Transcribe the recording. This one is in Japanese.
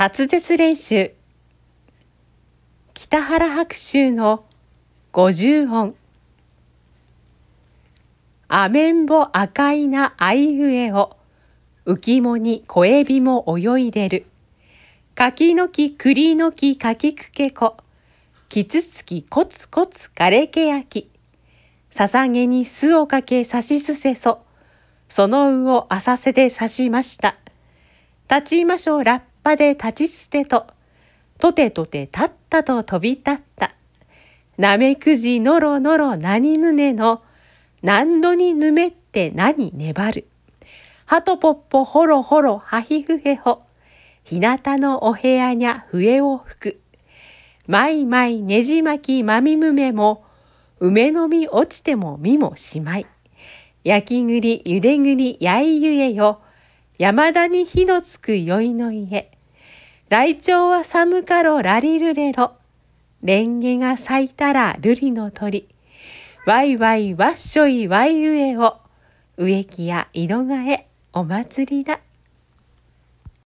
滑舌練習。北原白秋の五十音。アメンボ赤いなあいうえを。浮もに小エビも泳いでる。柿の木栗の木柿くけこ。キツツキコツコツガレケヤキささげに巣をかけさしすせそ。そのうを浅瀬で刺しました。立ちましょうラッぱで立ち捨てと、とてとて立ったと飛び立った。なめくじのろのろ何ぬねの、何度にぬめって何粘る。はとぽっぽほろほろはひふへほ。ひなたのお部屋にゃ笛を吹く。まいまいねじまきまみむめも、梅の実落ちてもみもしまい。焼き栗ゆで栗やいゆえよ。山田に火のつく宵いの家。来鳥は寒かろラリルレロ。レンゲが咲いたら瑠璃の鳥。ワイワイワッショイワイウエを。植木や井戸替えお祭りだ。